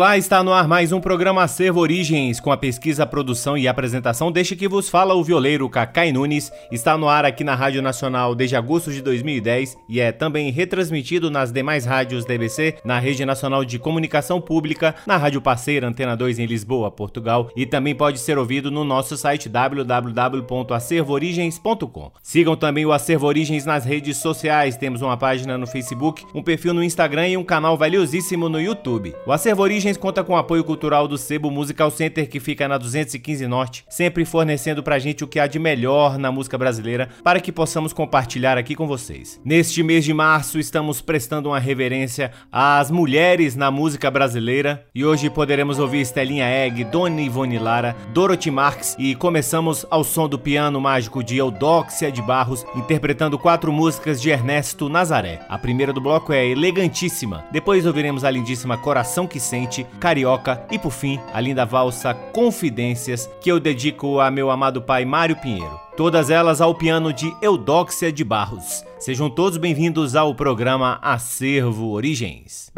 Olá, está no ar mais um programa Acervo Origens, com a pesquisa, produção e apresentação Deixa que vos fala o violeiro Cacai Nunes. Está no ar aqui na Rádio Nacional desde agosto de 2010 e é também retransmitido nas demais rádios da EBC, na Rede Nacional de Comunicação Pública, na Rádio Parceira Antena 2 em Lisboa, Portugal e também pode ser ouvido no nosso site www.acervoorigens.com. Sigam também o Acervo Origens nas redes sociais, temos uma página no Facebook, um perfil no Instagram e um canal valiosíssimo no YouTube. O Acervo Origens Origens conta com o apoio cultural do Sebo Musical Center, que fica na 215 Norte, sempre fornecendo pra gente o que há de melhor na música brasileira para que possamos compartilhar aqui com vocês. Neste mês de março, estamos prestando uma reverência às mulheres na música brasileira e hoje poderemos ouvir Estelinha Egg, Dona Ivone Lara, Dorothy Marx e começamos ao som do piano mágico de Eudóxia de Barros, interpretando quatro músicas de Ernesto Nazaré. A primeira do bloco é elegantíssima, depois ouviremos a lindíssima Coração que Sente Carioca e por fim a linda valsa Confidências que eu dedico a meu amado pai Mário Pinheiro. Todas elas ao piano de Eudóxia de Barros. Sejam todos bem-vindos ao programa Acervo Origens.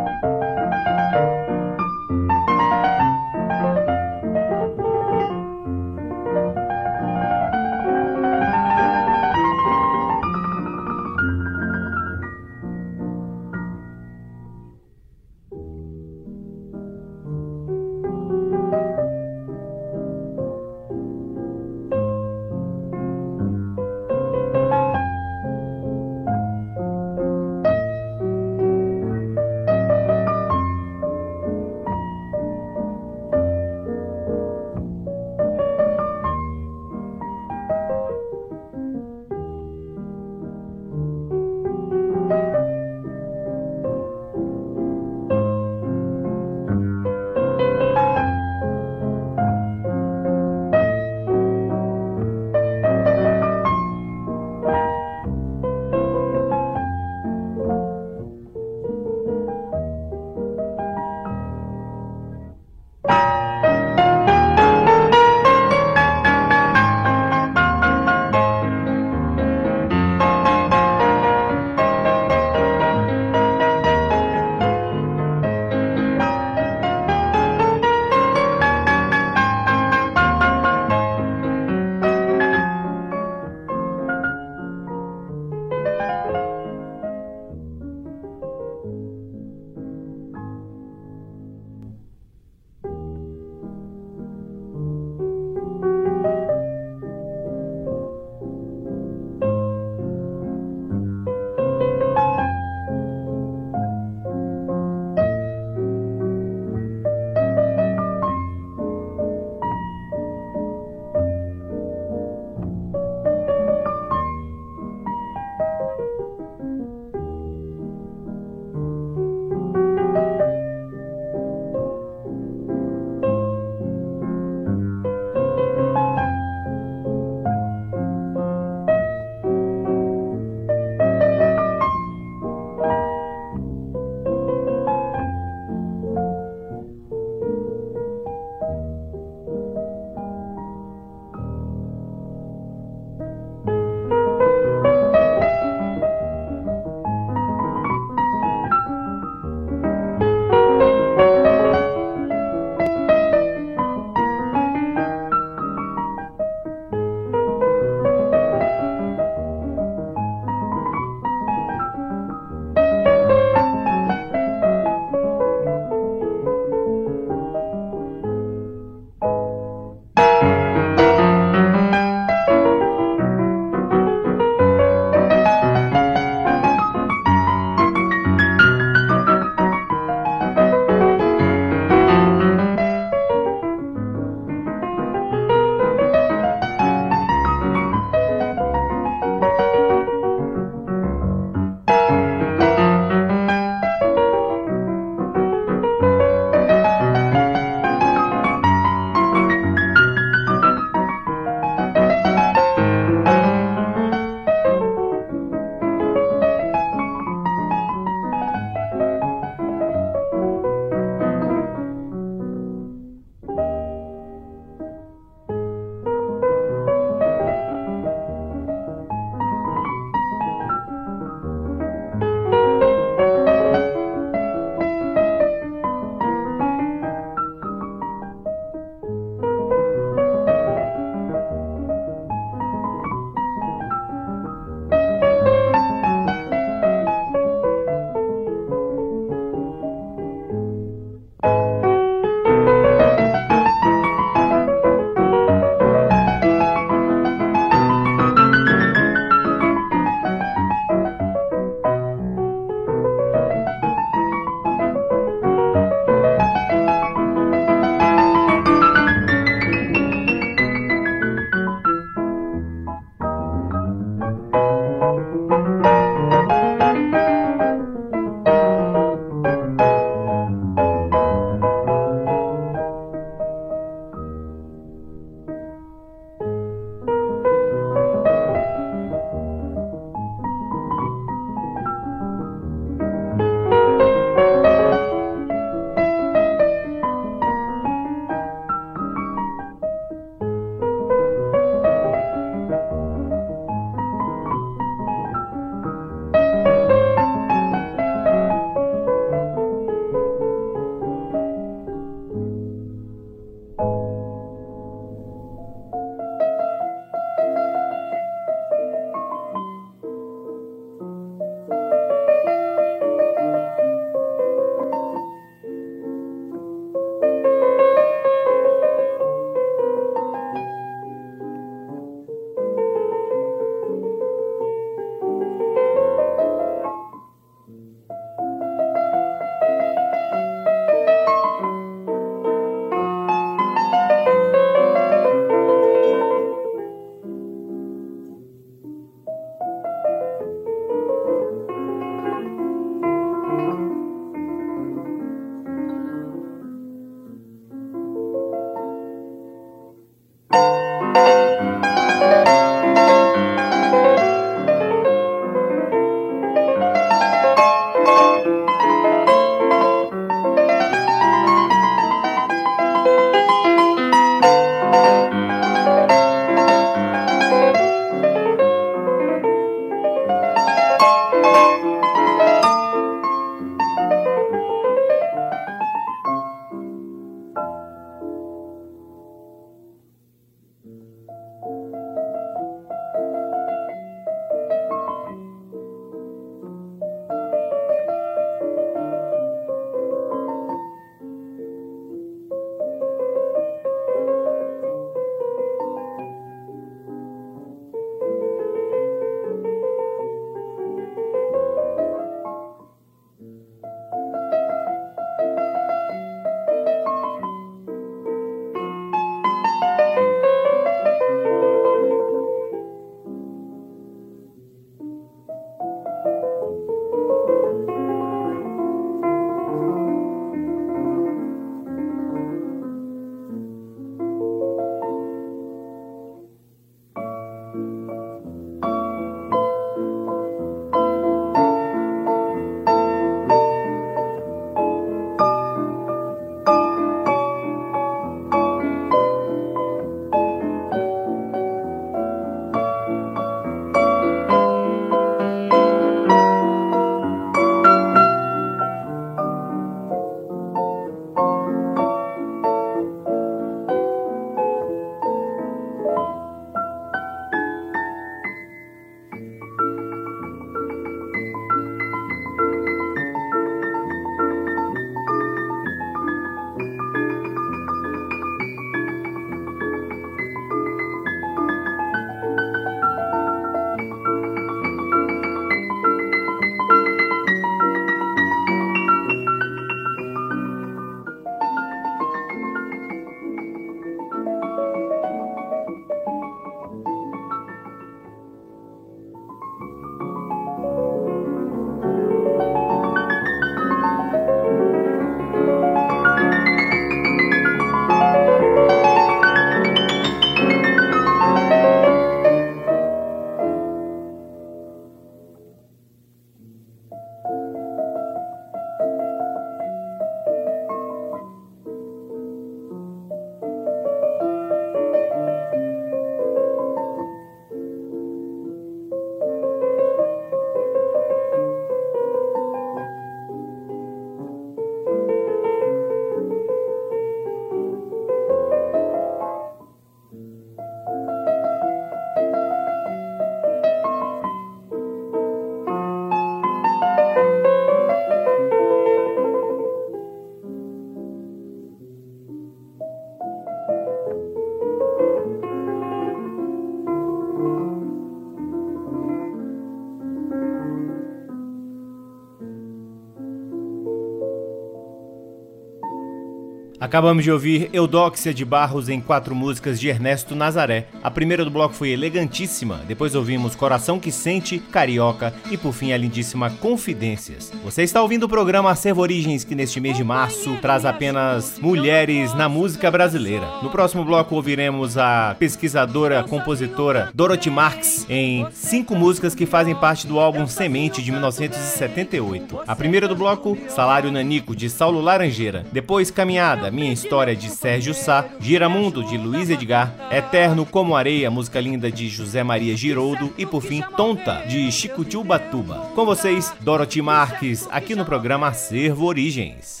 Acabamos de ouvir Eudóxia de Barros em quatro músicas de Ernesto Nazaré. A primeira do bloco foi elegantíssima, depois ouvimos Coração que Sente, Carioca e por fim a lindíssima Confidências. Você está ouvindo o programa Acervo Origens, que neste mês de março traz apenas mulheres na música brasileira. No próximo bloco ouviremos a pesquisadora, compositora Dorothy Marx em cinco músicas que fazem parte do álbum Semente de 1978. A primeira do bloco, Salário Nanico de Saulo Laranjeira. Depois Caminhada minha História de Sérgio Sá, Giramundo de Luiz Edgar, Eterno como Areia, música linda de José Maria Giroldo e por fim Tonta de Chico Batuba. Com vocês, Dorothy Marques, aqui no programa Acervo Origens.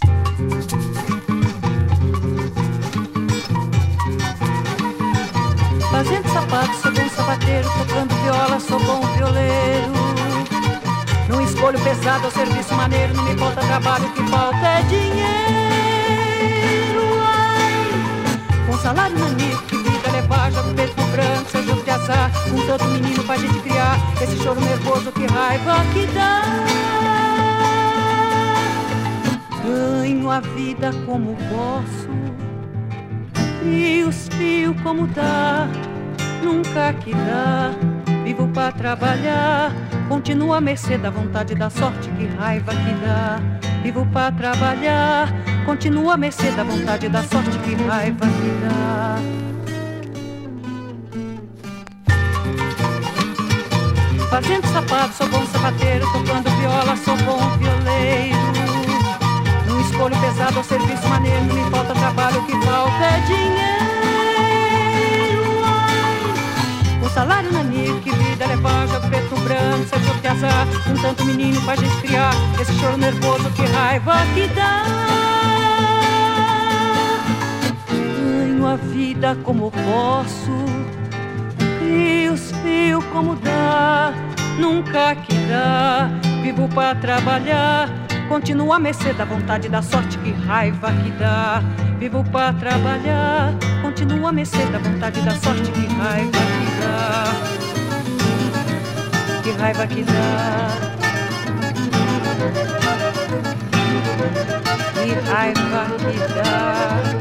Fazendo sapato, sou bom sapateiro, tocando viola, sou bom violeiro. Num escolho pesado, ao serviço maneiro, não me falta trabalho, que falta é dinheiro salário que vida levar, joga o peito pro branco, seja de azar, com tanto menino pra gente criar, esse choro nervoso, que raiva que dá. Ganho a vida como posso, e os fios como dá, nunca que dá, vivo pra trabalhar, continuo a mercê da vontade da sorte, que raiva que dá, vivo pra trabalhar Continua a mercê da vontade da sorte que raiva me dá. Fazendo sapato, sou bom sapateiro. Tocando viola, sou bom violeiro. Num escolho pesado ao serviço maneiro. Não me falta trabalho, o que falta é dinheiro. O salário na que vida levar, jogo preto branco, seja o que azar. Um tanto menino pra gente criar. Esse choro nervoso, que raiva que dá. a vida como posso, e os fios como dá, nunca que dá. Vivo para trabalhar, continuo a mercê da vontade da sorte, que raiva que dá. Vivo para trabalhar, continuo a mercê da vontade da sorte, que raiva que dá. Que raiva que dá. Que raiva que dá.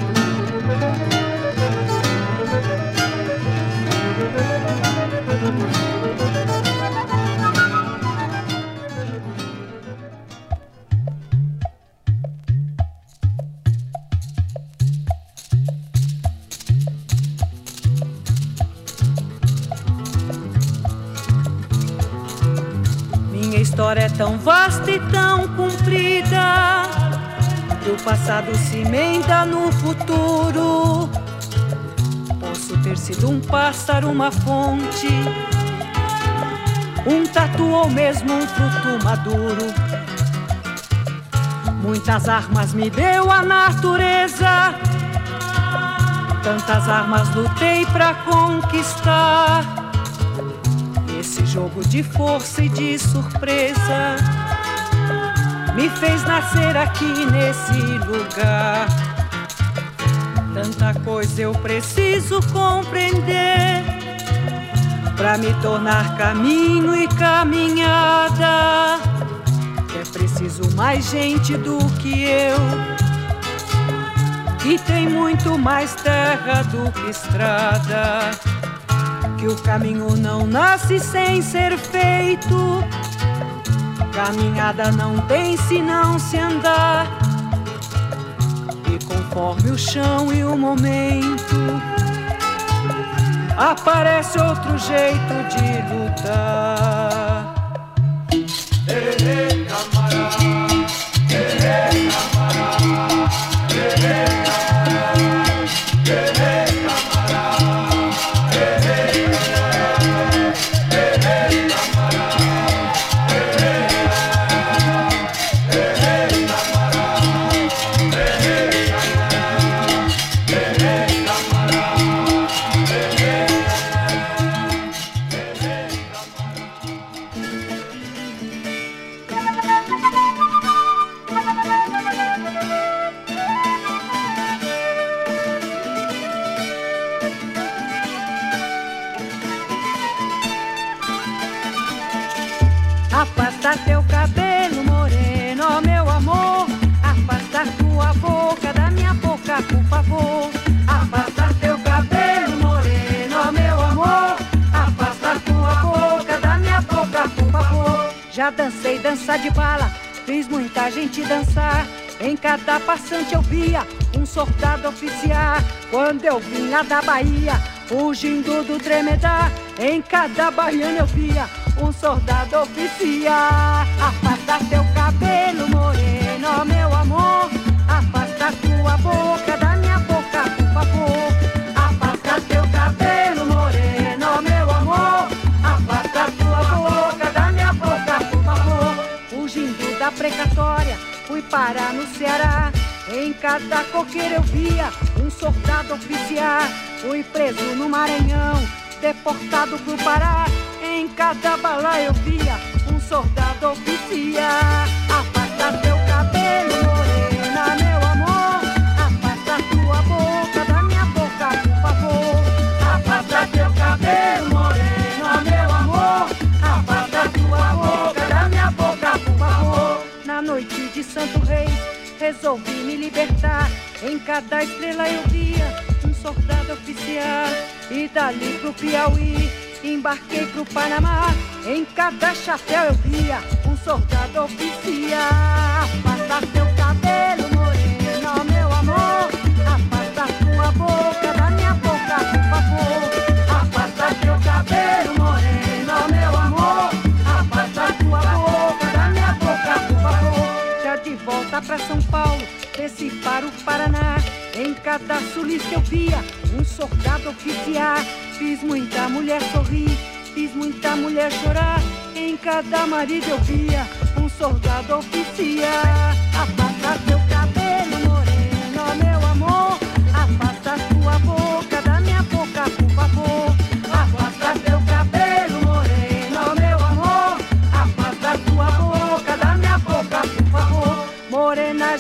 Minha tão vasta e tão comprida que o passado se emenda no futuro ter sido um pássaro, uma fonte, um tatu ou mesmo um fruto maduro. Muitas armas me deu a natureza, tantas armas lutei pra conquistar. Jogo de força e de surpresa me fez nascer aqui nesse lugar. Tanta coisa eu preciso compreender para me tornar caminho e caminhada. É preciso mais gente do que eu, que tem muito mais terra do que estrada. Que o caminho não nasce sem ser feito. Caminhada não tem se não se andar conforme o chão e o momento. Aparece outro jeito de lutar. Cada passante eu via um soldado oficiar. Quando eu lá da Bahia, fugindo do tremedar, em cada baiana eu via um soldado oficiar. Afasta teu cabelo moreno, meu amor. Afasta tua boca parar no Ceará. Em cada coqueiro eu via um soldado oficiar. Fui preso no Maranhão, deportado pro Pará. Em cada bala eu via um soldado oficiar. Afasta teu resolvi me libertar. Em cada estrela eu via um soldado oficial. E dali pro Piauí Embarquei pro Panamá, em cada chapéu eu via um soldado oficial. Afasta teu cabelo moreno, meu amor. Afasta tua boca da pra São Paulo, desci para o Paraná. Em cada sulista eu via um soldado oficial. Fiz muita mulher sorrir, fiz muita mulher chorar. Em cada marido eu via um soldado oficial. Afasta teu cabelo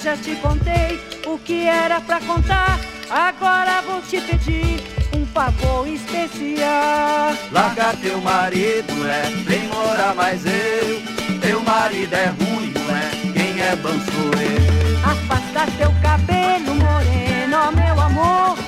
já te contei o que era pra contar. Agora vou te pedir um favor especial. Larga teu marido, é, vem morar mais eu. Teu marido é ruim, não é? Quem é bom sou eu. Afasta teu cabelo moreno, meu amor.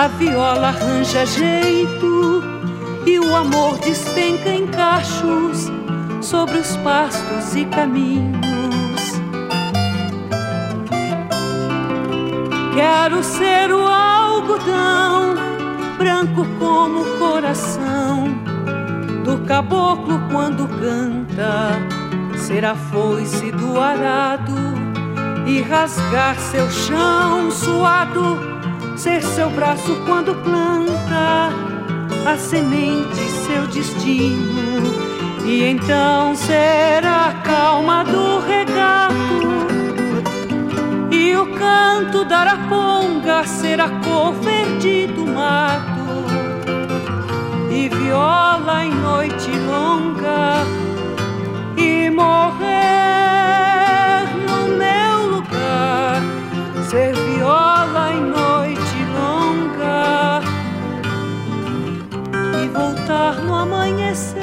A viola arranja jeito e o amor despenca em cachos sobre os pastos e caminhos. Quero ser o algodão, branco como o coração do caboclo quando canta, ser a foice do arado e rasgar seu chão suado, ser seu braço quando planta a semente, seu destino, e então ser a calma do regato. E o canto da araponga ser a cor verde do mato. E viola em noite longa. E morrer no meu lugar. Ser viola em noite voltar no amanhecer.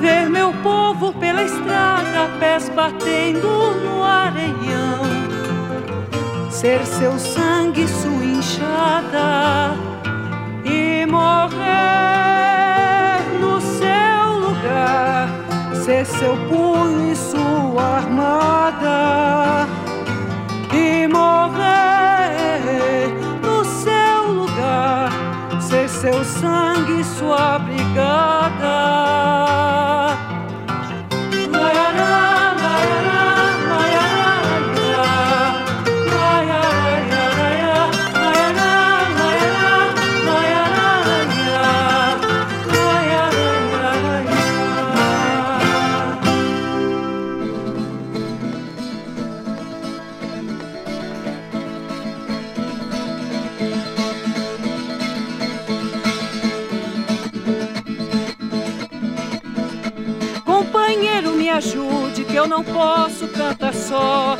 Ver meu povo pela estrada pés batendo no areião. Ser seu sangue, sua enxada e morrer no seu lugar, ser seu punho e sua armada seu sangue sua brigada. Eu não posso cantar só.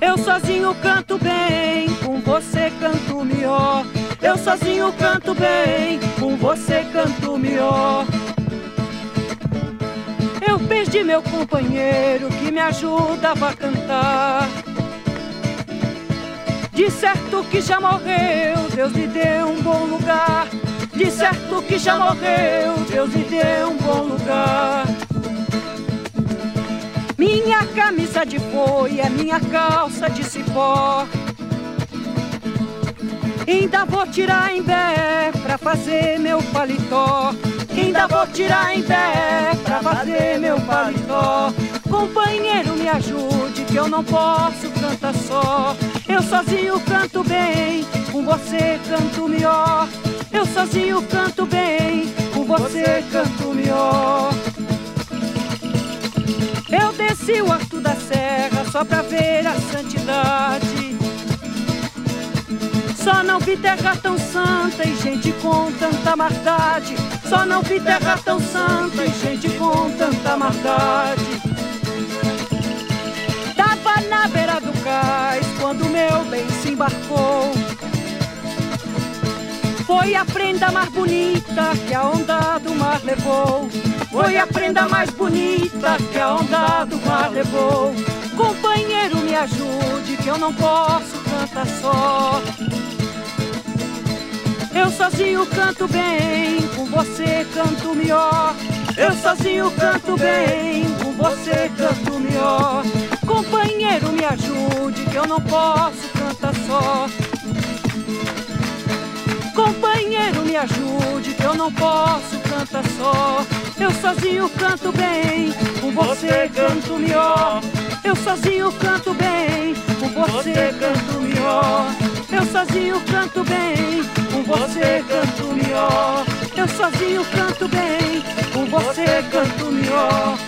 Eu sozinho canto bem, com você canto melhor. Eu sozinho canto bem, com você canto melhor. Eu perdi meu companheiro que me ajudava a cantar. De certo que já morreu, Deus lhe deu um bom lugar. De certo que já morreu, Deus lhe deu um bom lugar. Minha camisa de boi é minha calça de cipó. Ainda vou tirar em pé pra fazer meu paletó. Ainda vou tirar em pé pra fazer meu paletó. Companheiro, me ajude que eu não posso cantar só. Eu sozinho canto bem, com você canto melhor. Eu sozinho canto bem, com você canto melhor. Eu desci o alto da serra só pra ver a santidade. Só não vi terra tão santa e gente com tanta maldade. Só não vi terra tão santa e gente com tanta maldade. Tava na beira do cais quando meu bem se embarcou. Foi a prenda mais bonita que a onda do mar levou. Foi a prenda mais bonita que a onda do mar levou. Companheiro, me ajude que eu não posso cantar só. Eu sozinho canto bem, com você canto melhor. Eu sozinho canto bem, com você canto melhor. Companheiro, me ajude que eu não posso cantar só. Me ajude, que eu não posso cantar só. Eu sozinho canto bem, com você canto melhor. Eu sozinho canto bem, com você canto melhor. Eu sozinho canto bem, com você canto melhor. Eu sozinho canto bem, com você canto melhor.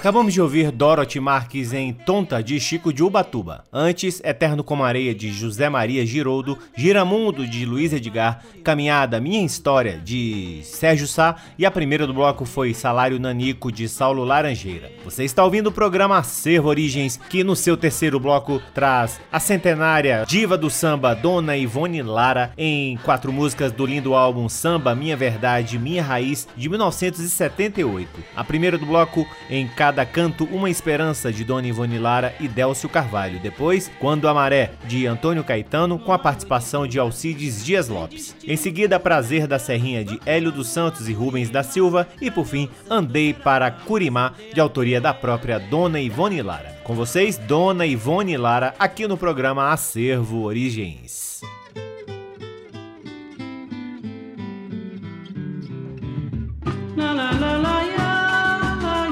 Acabamos de ouvir Dorothy Marques em Tonta de Chico de Ubatuba. Antes, Eterno como Areia de José Maria Giroldo, Giramundo de Luiz Edgar, Caminhada Minha História de Sérgio Sá e a primeira do bloco foi Salário Nanico de Saulo Laranjeira. Você está ouvindo o programa Acervo Origens, que no seu terceiro bloco traz a centenária diva do samba Dona Ivone Lara em quatro músicas do lindo álbum Samba Minha Verdade, Minha Raiz de 1978. A primeira do bloco em cada canto uma esperança de Dona Ivone Lara e Délcio Carvalho. Depois, Quando a Maré, de Antônio Caetano, com a participação de Alcides Dias Lopes. Em seguida, Prazer da Serrinha, de Hélio dos Santos e Rubens da Silva. E por fim, Andei para Curimá, de autoria da própria Dona Ivone Lara. Com vocês, Dona Ivone Lara, aqui no programa Acervo Origens. La, la, la, la,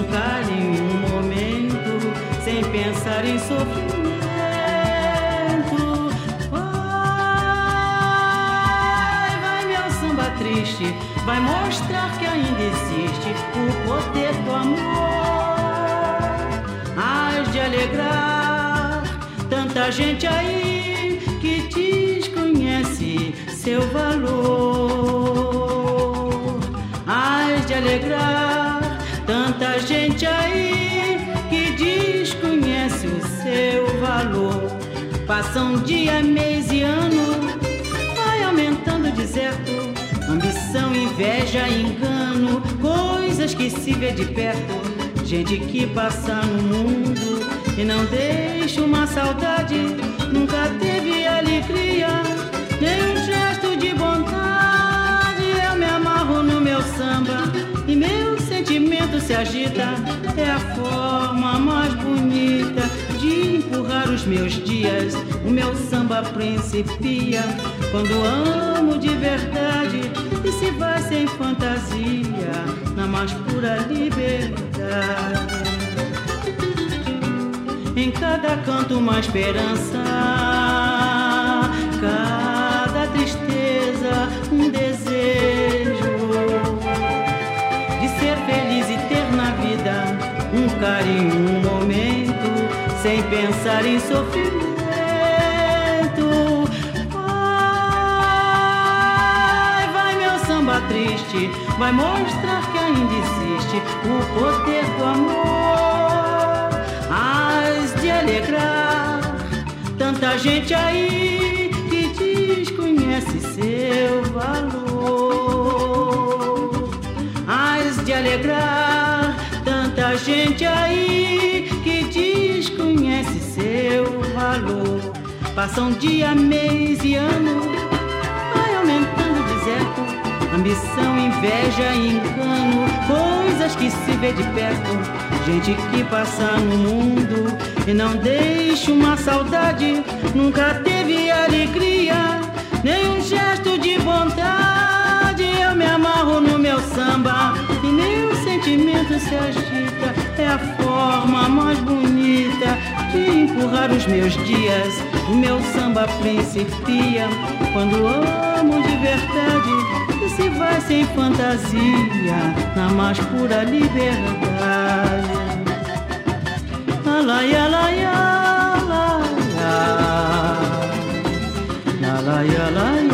e na vida um momento sem pensar em sofrimento. Vai, vai, meu samba triste, vai mostrar que ainda existe o poder do amor. Hás de alegrar tanta gente aí que desconhece seu valor. Hás de alegrar gente aí que desconhece o seu valor. Passam dia, mês e ano, vai aumentando o deserto. Ambição, inveja, engano, coisas que se vê de perto. Gente que passa no mundo e não deixa uma saudade, nunca teve alegria, nem um gesto de bondade. Eu me amarro no meu samba sentimento se agita. É a forma mais bonita de empurrar os meus dias. O meu samba principia quando amo de verdade e se vai sem fantasia na mais pura liberdade. Em cada canto uma esperança, sem pensar em sofrimento. Vai, vai meu samba triste, vai mostrar que ainda existe o poder do amor. Hás de alegrar tanta gente aí que desconhece seu valor. Hás de alegrar tanta gente aí desconhece seu valor. Passam dia, mês e ano, vai aumentando o deserto. Ambição, inveja, engano, coisas que se vê de perto. Gente que passa no mundo e não deixa uma saudade. Nunca teve alegria, nem um gesto de bondade. Eu me amarro no meu samba e sentimento se agita. É a forma mais bonita de empurrar os meus dias. Meu samba principia quando amo de verdade e se vai sem fantasia na mais pura liberdade. Alaia, alaia, alaia. Alaia, alaia,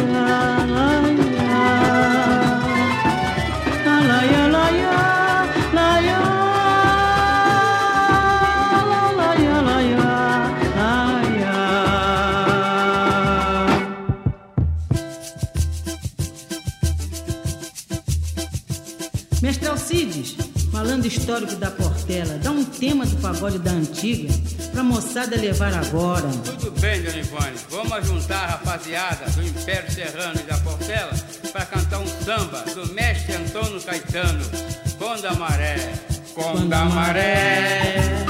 Alcides, falando histórico da Portela, dá um tema do pagode da antiga pra moçada levar agora. Tudo bem, Dona Ivone. Vamos juntar a rapaziada do Império Serrano e da Portela para cantar um samba do mestre Antônio Caetano. Quando a maré, quando a maré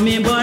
me boy.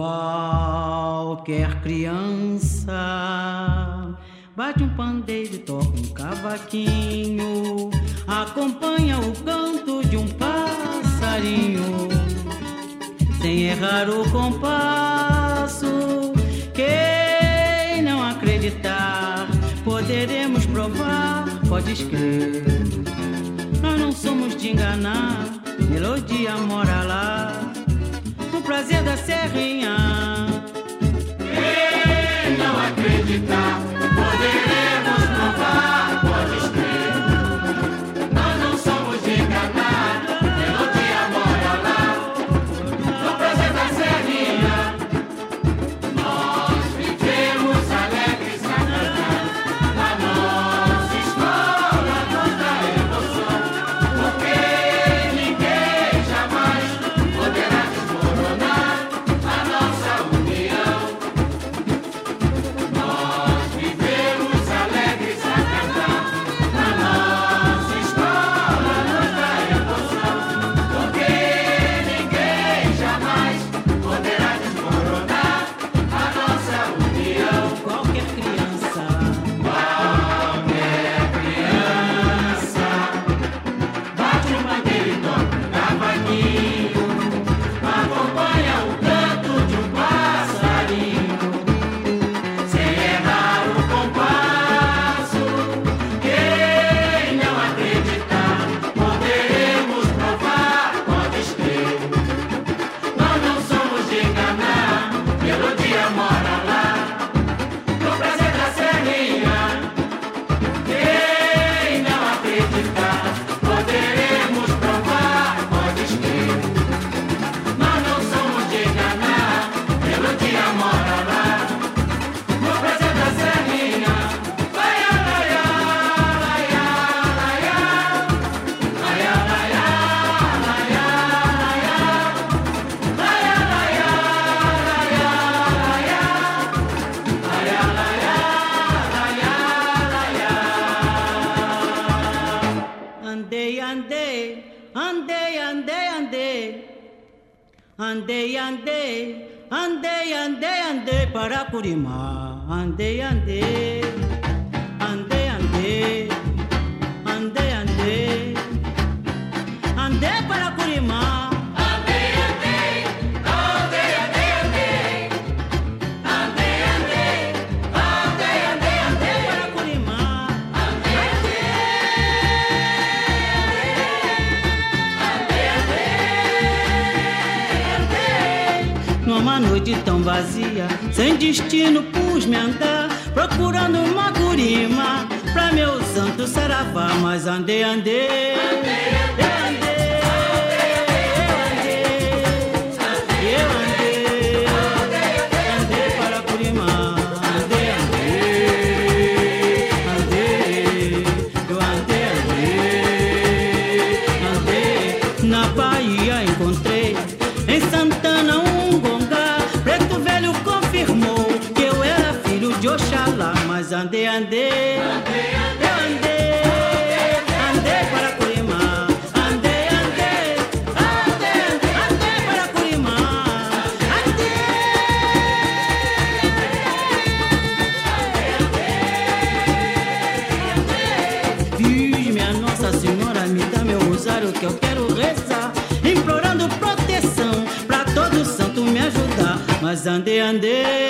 Qualquer criança bate um pandeiro, toca um cavaquinho, acompanha o canto de um passarinho, sem errar o compasso. Quem não acreditar, poderemos provar, pode crer. Nós não somos de enganar, melodia mora lá prazer da serrinha. Quem não acreditar, poderemos provar. Yakuri ma, ande ande. Eu andei, andei. Andei, andei, andei, que eu quero rezar, implorando proteção pra todo santo me ajudar. Mas andei, andei,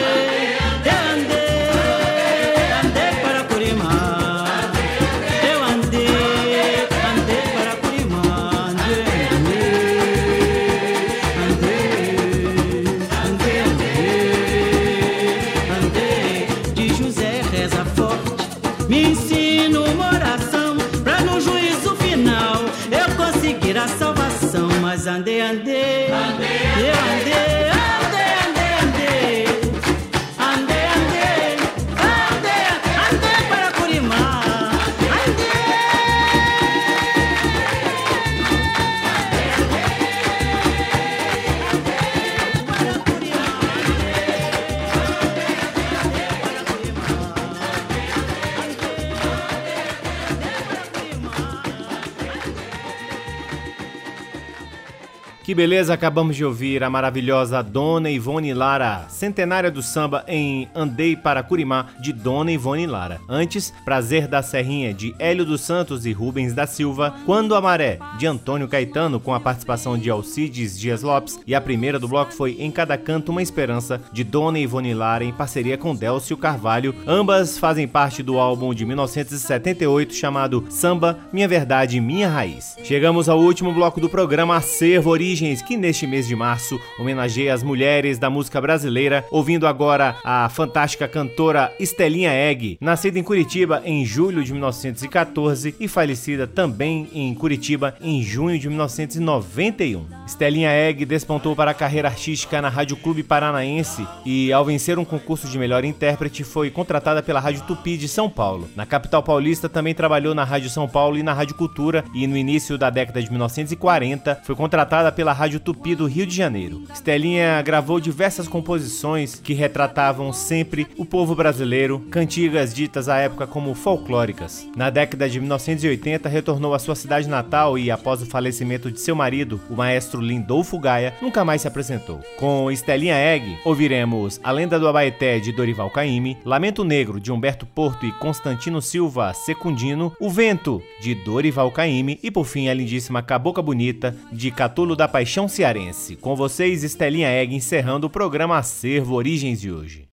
beleza, acabamos de ouvir a maravilhosa Dona Ivone Lara, centenária do samba em Andei para Curimá, de Dona Ivone Lara. Antes, Prazer da Serrinha, de Hélio dos Santos e Rubens da Silva. Quando a Maré, de Antônio Caetano, com a participação de Alcides Dias Lopes. E a primeira do bloco foi Em Cada Canto Uma Esperança, de Dona Ivone Lara, em parceria com Délcio Carvalho. Ambas fazem parte do álbum de 1978 chamado Samba, Minha Verdade, Minha Raiz. Chegamos ao último bloco do programa Acervo Origens, que neste mês de março homenageia as mulheres da música brasileira, ouvindo agora a fantástica cantora Estelinha Egg, nascida em Curitiba em julho de 1914 e falecida também em Curitiba em junho de 1991. Estelinha Egg despontou para a carreira artística na Rádio Clube Paranaense e, ao vencer um concurso de melhor intérprete, foi contratada pela Rádio Tupi de São Paulo. Na capital paulista também trabalhou na Rádio São Paulo e na Rádio Cultura e no início da década de 1940 foi contratada pela Rádio Tupi do Rio de Janeiro. Estelinha gravou diversas composições que retratavam sempre o povo brasileiro, cantigas ditas à época como folclóricas. Na década de 1980 retornou à sua cidade natal e após o falecimento de seu marido, o maestro Lindolfo Gaia, nunca mais se apresentou. Com Estelinha Egg, ouviremos A Lenda do Abaeté de Dorival Caymmi, Lamento Negro de Humberto Porto e Constantino Silva Secundino, O Vento de Dorival Caymmi e por fim a lindíssima Cabocla Bonita de Catulo da Paixão Cearense. Com vocês, Estelinha Egg encerrando o programa Acervo Origens de hoje.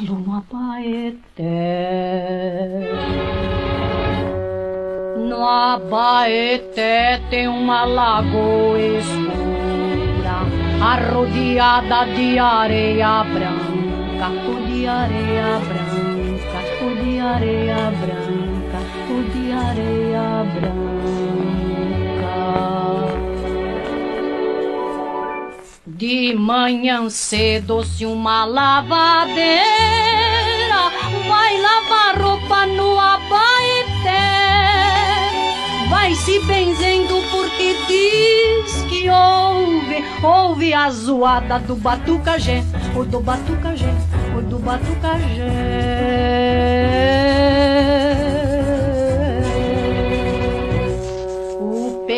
No Abaeté? No Abaeté tem uma lagoa escura, arrodeada de areia branca, ou de areia branca, ou de areia branca, ou de areia branca. De manhã cedo, se uma lavadeira vai lavar roupa no abaeté, vai se benzendo porque diz que ouve, ouve a zoada do batucajé, o do batucajé, o do batucajé.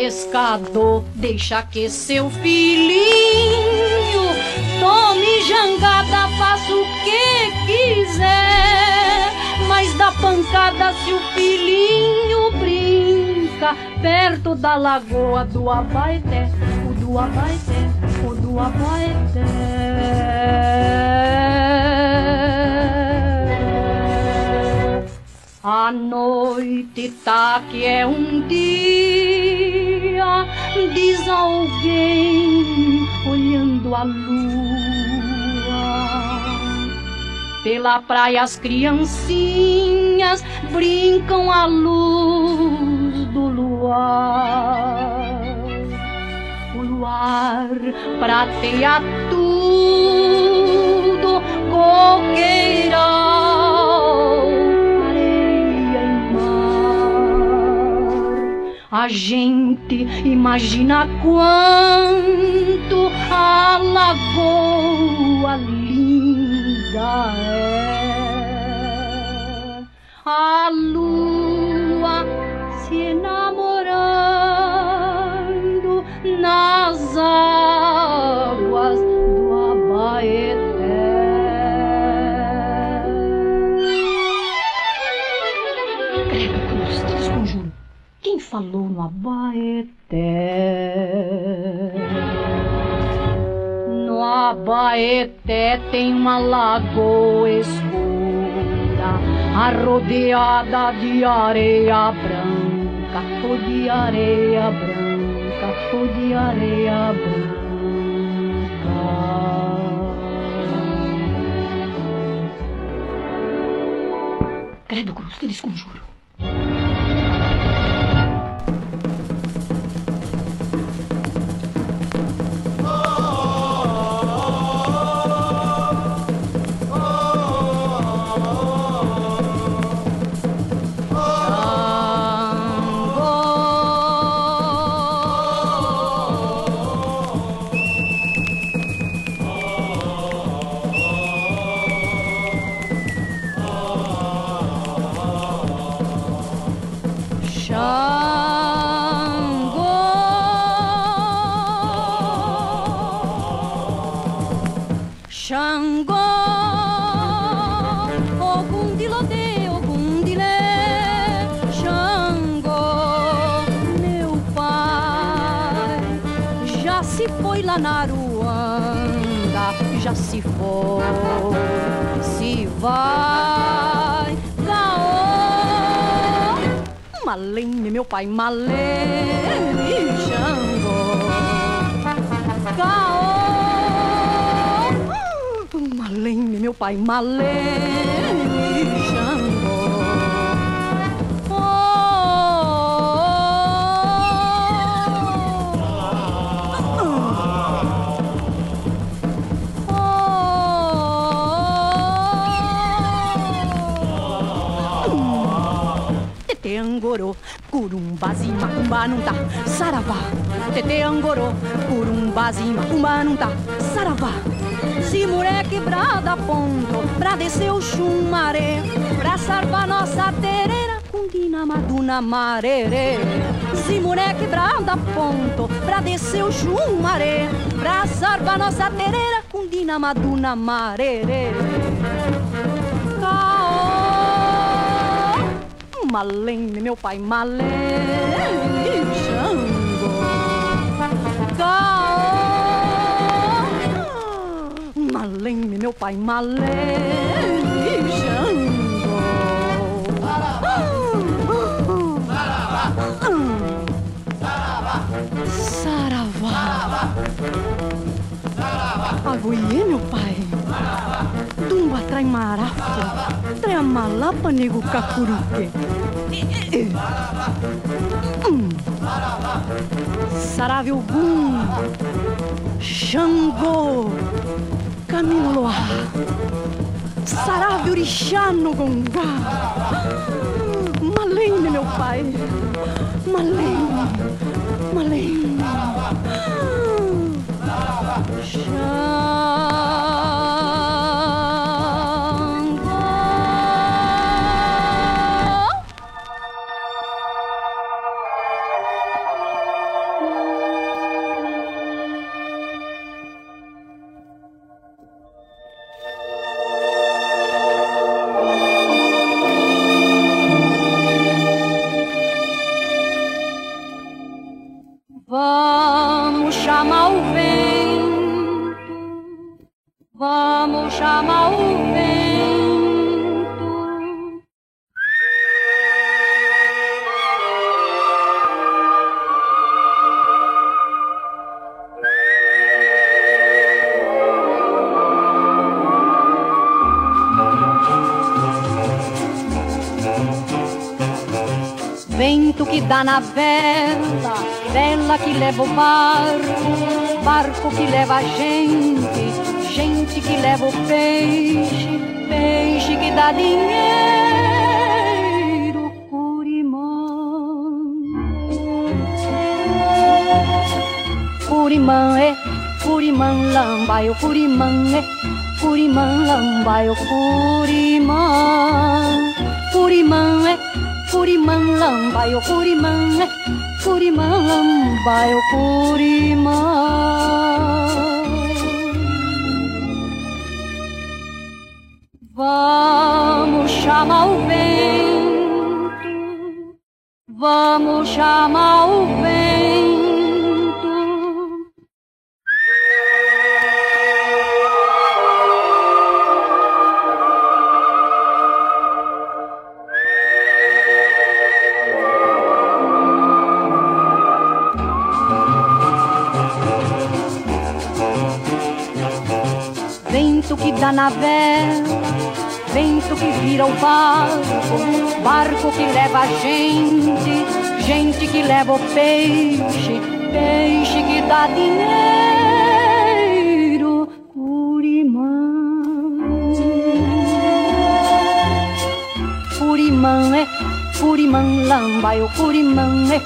Pescador deixa que seu filhinho tome jangada, faça o que quiser, mas dá pancada se o filhinho brinca perto da lagoa do Abaeté, o do Abaeté, o do Abaeté. A noite tá que é um dia, diz alguém olhando a lua. Pela praia as criancinhas brincam à luz do luar. O luar prateia tudo, coqueirão, A gente imagina quanto a lagoa linda é. A lua falou no Abaeté? No Abaeté tem uma lagoa escura, arrodeada de areia branca, ou de areia branca, ou de areia branca. Credo, cruz, te desconjuro. Na Aruanda, já se foi, se vai, Gaô, Malene, meu pai, Malene, Xangô, Gaô. Malene, meu pai, Malene, Tá, Saravá. Tete Angorô, Curumbazi, Macumba não tá, Saravá. Mulher quebrada ponto pra descer o chumaré, pra salvar nossa tereira, Cundina Maduna Marerê. Mulher quebrada ponto pra descer o chumaré, pra salvar nossa tereira, Cundina Maduna Marerê. Malene, meu pai, Malene, Xangô. Caô, Malene, meu pai, Malene, Xangô. Saravá. Agoiê, meu pai. Dumba trai marafa. Trai a malapa, nego cacuruque. Hum. Sarave Ogum. Xangô. Camiloá. Sarave Orixá no Gongá. Malene, meu pai. Malene. Na vela, vela que leva o barco, barco que leva a gente, gente que leva o peixe, peixe que dá dinheiro, Curimã. Curimã é, Curimã lamba, eu Curimã é, Curimã, lambaio, curimã. Curimã é, curimã, lambaio, curimã. Curimã, lambaio, curimã. Dá na vela, vento que vira o barco, barco que leva a gente, gente que leva o peixe, peixe que dá dinheiro, Curimã. Curimã é, Curimã, lambaio, Curimã é,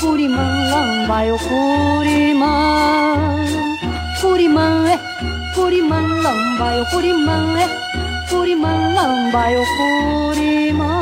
Curimã, lambaio, Curimã. Curimã é, Curimã, lambaio, Curimã é, Curimã, lambaio, Curimã.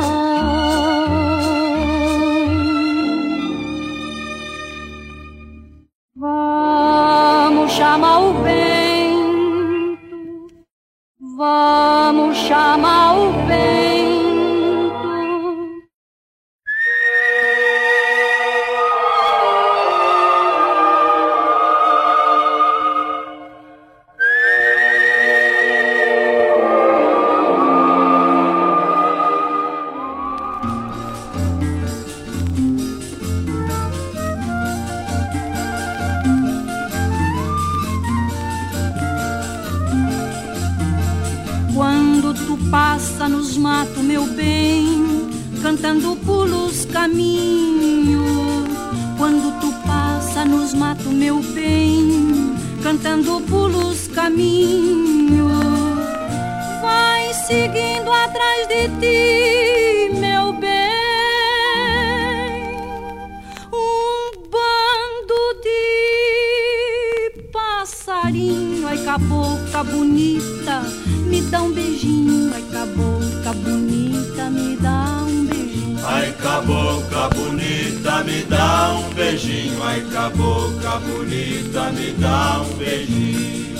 Passarinho, ai cabocla bonita, me dá um beijinho, ai cabocla bonita, me dá um beijinho. Ai cabocla bonita, me dá um beijinho. Ai cabocla bonita, me dá um beijinho.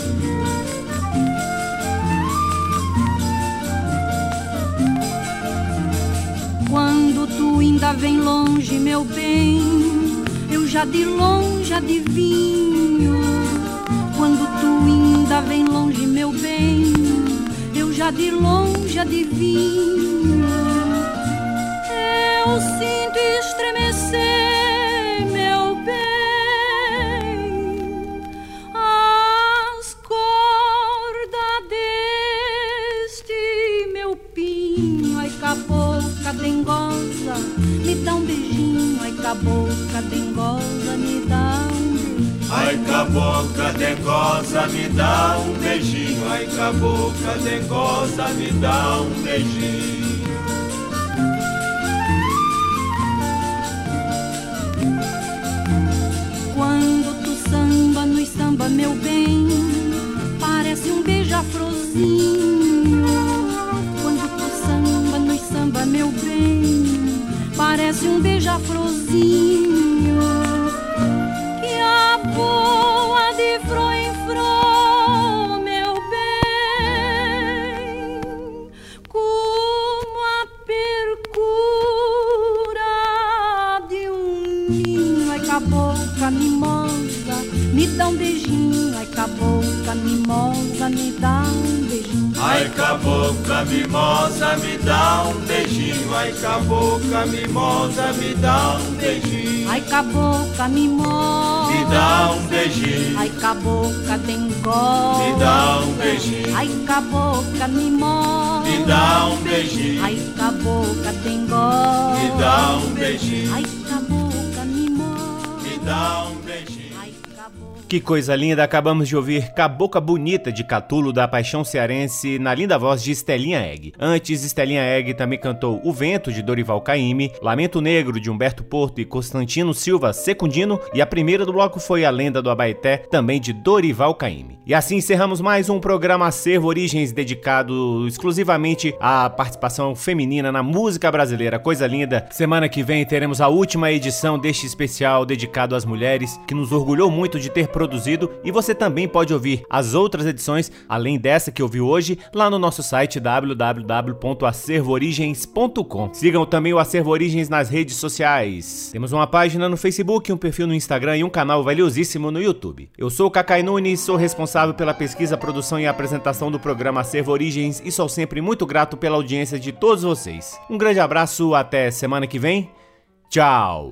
Quando tu ainda vem longe, meu bem, eu já de longe adivinho. Ainda vem longe, meu bem, eu já de longe adivinho. Eu sinto estremecer, Ai cabocla dengosa, me dá um beijinho. Ai cabocla dengosa, me dá um beijinho. Quando tu samba no samba, meu bem, parece um beija-florzinho. Quando tu samba no samba, meu bem, parece um beija-florzinho. Um beijinho. Ai, cabocla mimosa, me dá um beijinho. Ai cabocla mimosa, me dá um beijinho. Ai cabocla mimosa, me dá um beijinho. Ai, cabocla mimosa, Me dá um beijinho. Ai, cabocla dengosa, Me dá um beijinho. Ai, cabocla mimosa, Me dá um beijinho. Ai, cabocla dengosa, Me dá um beijinho. Ai, cabocla mimosa, Me dá um Que coisa linda, acabamos de ouvir Cabocla Bonita de Catulo da Paixão Cearense na linda voz de Estelinha Egg. Antes, Estelinha Egg também cantou O Vento de Dorival Caymmi, Lamento Negro de Humberto Porto e Constantino Silva Secundino e a primeira do bloco foi A Lenda do Abaeté, também de Dorival Caymmi. E assim encerramos mais um programa Acervo Origens dedicado exclusivamente à participação feminina na música brasileira. Coisa linda. Semana que vem teremos a última edição deste especial dedicado às mulheres, que nos orgulhou muito de ter produzido e você também pode ouvir as outras edições, além dessa que ouviu hoje, lá no nosso site www.acervoorigens.com. Sigam também o Acervo Origens nas redes sociais. Temos uma página no Facebook, um perfil no Instagram e um canal valiosíssimo no YouTube. Eu sou o Cacai Nunes, sou responsável pela pesquisa, produção e apresentação do programa Acervo Origens e sou sempre muito grato pela audiência de todos vocês. Um grande abraço, até semana que vem. Tchau!